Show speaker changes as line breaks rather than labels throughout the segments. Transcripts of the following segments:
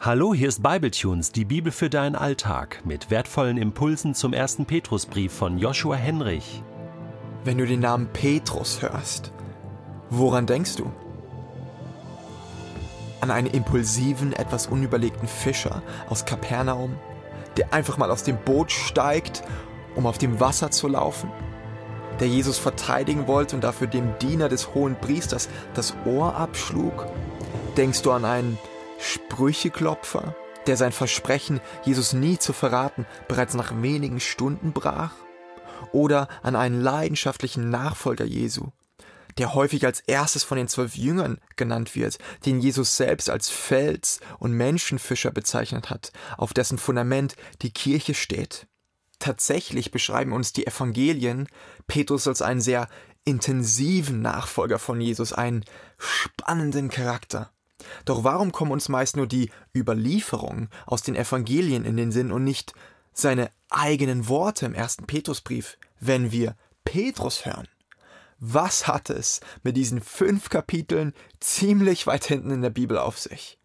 Hallo, hier ist Bibletunes, die Bibel für deinen Alltag, mit wertvollen Impulsen zum ersten Petrusbrief von Joshua Henrich.
Wenn du den Namen Petrus hörst, woran denkst du? An einen impulsiven, etwas unüberlegten Fischer aus Kapernaum, der einfach mal aus dem Boot steigt, um auf dem Wasser zu laufen? Der Jesus verteidigen wollte und dafür dem Diener des hohen Priesters das Ohr abschlug? Denkst du an einen Sprücheklopfer, der sein Versprechen, Jesus nie zu verraten, bereits nach wenigen Stunden brach? Oder an einen leidenschaftlichen Nachfolger Jesu, der häufig als erstes von den zwölf Jüngern genannt wird, den Jesus selbst als Fels und Menschenfischer bezeichnet hat, auf dessen Fundament die Kirche steht. Tatsächlich beschreiben uns die Evangelien Petrus als einen sehr intensiven Nachfolger von Jesus, einen spannenden Charakter. Doch warum kommen uns meist nur die Überlieferungen aus den Evangelien in den Sinn und nicht seine eigenen Worte im ersten Petrusbrief, wenn wir Petrus hören? Was hat es mit diesen fünf Kapiteln ziemlich weit hinten in der Bibel auf sich?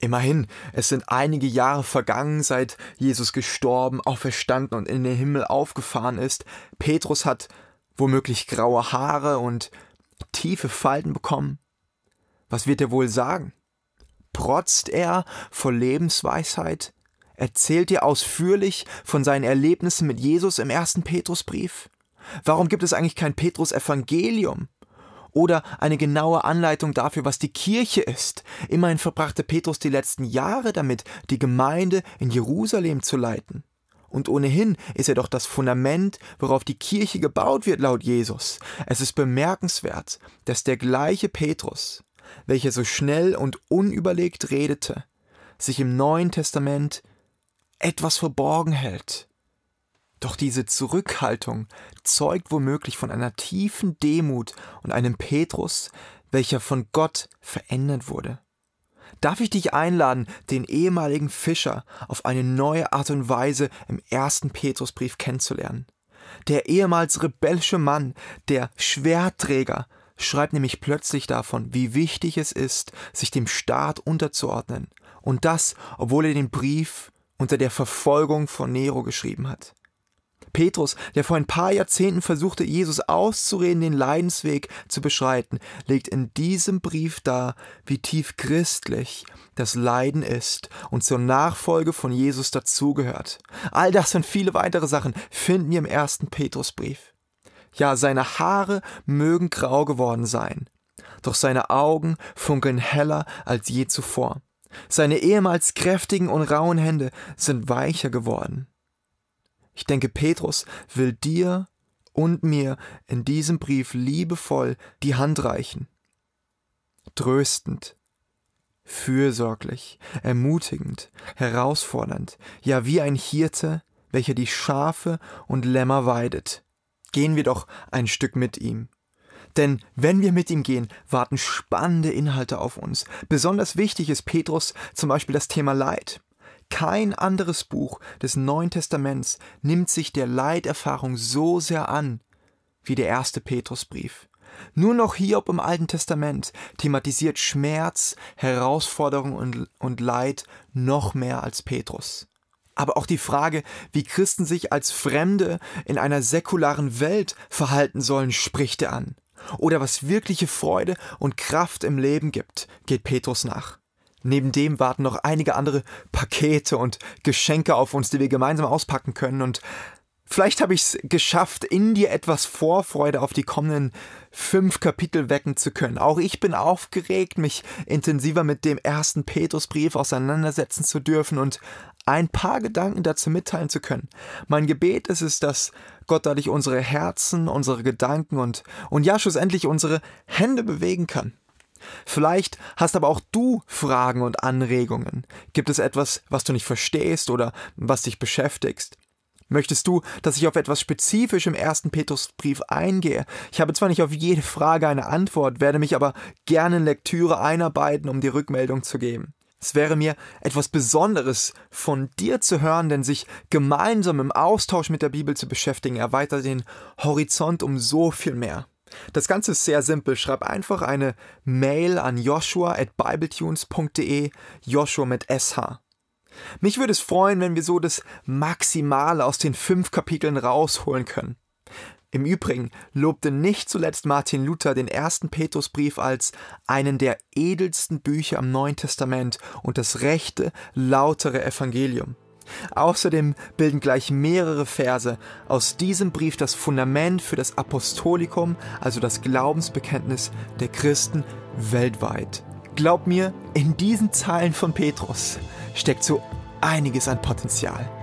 Immerhin, es sind einige Jahre vergangen, seit Jesus gestorben, auferstanden und in den Himmel aufgefahren ist. Petrus hat womöglich graue Haare und tiefe Falten bekommen. Was wird er wohl sagen? Protzt er vor Lebensweisheit? Erzählt er ausführlich von seinen Erlebnissen mit Jesus im ersten Petrusbrief? Warum gibt es eigentlich kein Petrus-Evangelium? Oder eine genaue Anleitung dafür, was die Kirche ist. Immerhin verbrachte Petrus die letzten Jahre damit, die Gemeinde in Jerusalem zu leiten. Und ohnehin ist er doch das Fundament, worauf die Kirche gebaut wird, laut Jesus. Es ist bemerkenswert, dass der gleiche Petrus, welcher so schnell und unüberlegt redete, sich im Neuen Testament etwas verborgen hält. Doch diese Zurückhaltung zeugt womöglich von einer tiefen Demut und einem Petrus, welcher von Gott verändert wurde. Darf ich dich einladen, den ehemaligen Fischer auf eine neue Art und Weise im ersten Petrusbrief kennenzulernen? Der ehemals rebellische Mann, der Schwertträger, schreibt nämlich plötzlich davon, wie wichtig es ist, sich dem Staat unterzuordnen. Und das, obwohl er den Brief unter der Verfolgung von Nero geschrieben hat. Petrus, der vor ein paar Jahrzehnten versuchte, Jesus auszureden, den Leidensweg zu beschreiten, legt in diesem Brief dar, wie tief christlich das Leiden ist und zur Nachfolge von Jesus dazugehört. All das und viele weitere Sachen finden wir im ersten Petrusbrief. Ja, seine Haare mögen grau geworden sein, doch seine Augen funkeln heller als je zuvor. Seine ehemals kräftigen und rauen Hände sind weicher geworden. Ich denke, Petrus will dir und mir in diesem Brief liebevoll die Hand reichen. Tröstend, fürsorglich, ermutigend, herausfordernd, ja wie ein Hirte, welcher die Schafe und Lämmer weidet. Gehen wir doch ein Stück mit ihm. Denn wenn wir mit ihm gehen, warten spannende Inhalte auf uns. Besonders wichtig ist Petrus zum Beispiel das Thema Leid. Kein anderes Buch des Neuen Testaments nimmt sich der Leiterfahrung so sehr an wie der erste Petrusbrief. Nur noch Hiob im Alten Testament thematisiert Schmerz, Herausforderung und, und Leid noch mehr als Petrus aber auch die Frage, wie Christen sich als Fremde in einer säkularen Welt verhalten sollen, spricht er an. Oder was wirkliche Freude und Kraft im Leben gibt, geht Petrus nach. Neben dem warten noch einige andere Pakete und Geschenke auf uns, die wir gemeinsam auspacken können und Vielleicht habe ich es geschafft, in dir etwas Vorfreude auf die kommenden fünf Kapitel wecken zu können. Auch ich bin aufgeregt, mich intensiver mit dem ersten Petrusbrief auseinandersetzen zu dürfen und ein paar Gedanken dazu mitteilen zu können. Mein Gebet ist es, dass Gott dadurch unsere Herzen, unsere Gedanken und, und ja schlussendlich unsere Hände bewegen kann. Vielleicht hast aber auch du Fragen und Anregungen. Gibt es etwas, was du nicht verstehst oder was dich beschäftigst? Möchtest du, dass ich auf etwas spezifisch im ersten Petrusbrief eingehe? Ich habe zwar nicht auf jede Frage eine Antwort, werde mich aber gerne in Lektüre einarbeiten, um die Rückmeldung zu geben. Es wäre mir etwas Besonderes von dir zu hören, denn sich gemeinsam im Austausch mit der Bibel zu beschäftigen, erweitert den Horizont um so viel mehr. Das Ganze ist sehr simpel. Schreib einfach eine Mail an joshua at bibletunes.de, Joshua mit SH. Mich würde es freuen, wenn wir so das Maximale aus den fünf Kapiteln rausholen können. Im Übrigen lobte nicht zuletzt Martin Luther den ersten Petrusbrief als einen der edelsten Bücher am Neuen Testament und das rechte, lautere Evangelium. Außerdem bilden gleich mehrere Verse aus diesem Brief das Fundament für das Apostolikum, also das Glaubensbekenntnis der Christen weltweit. Glaub mir, in diesen Zeilen von Petrus steckt so einiges an Potenzial.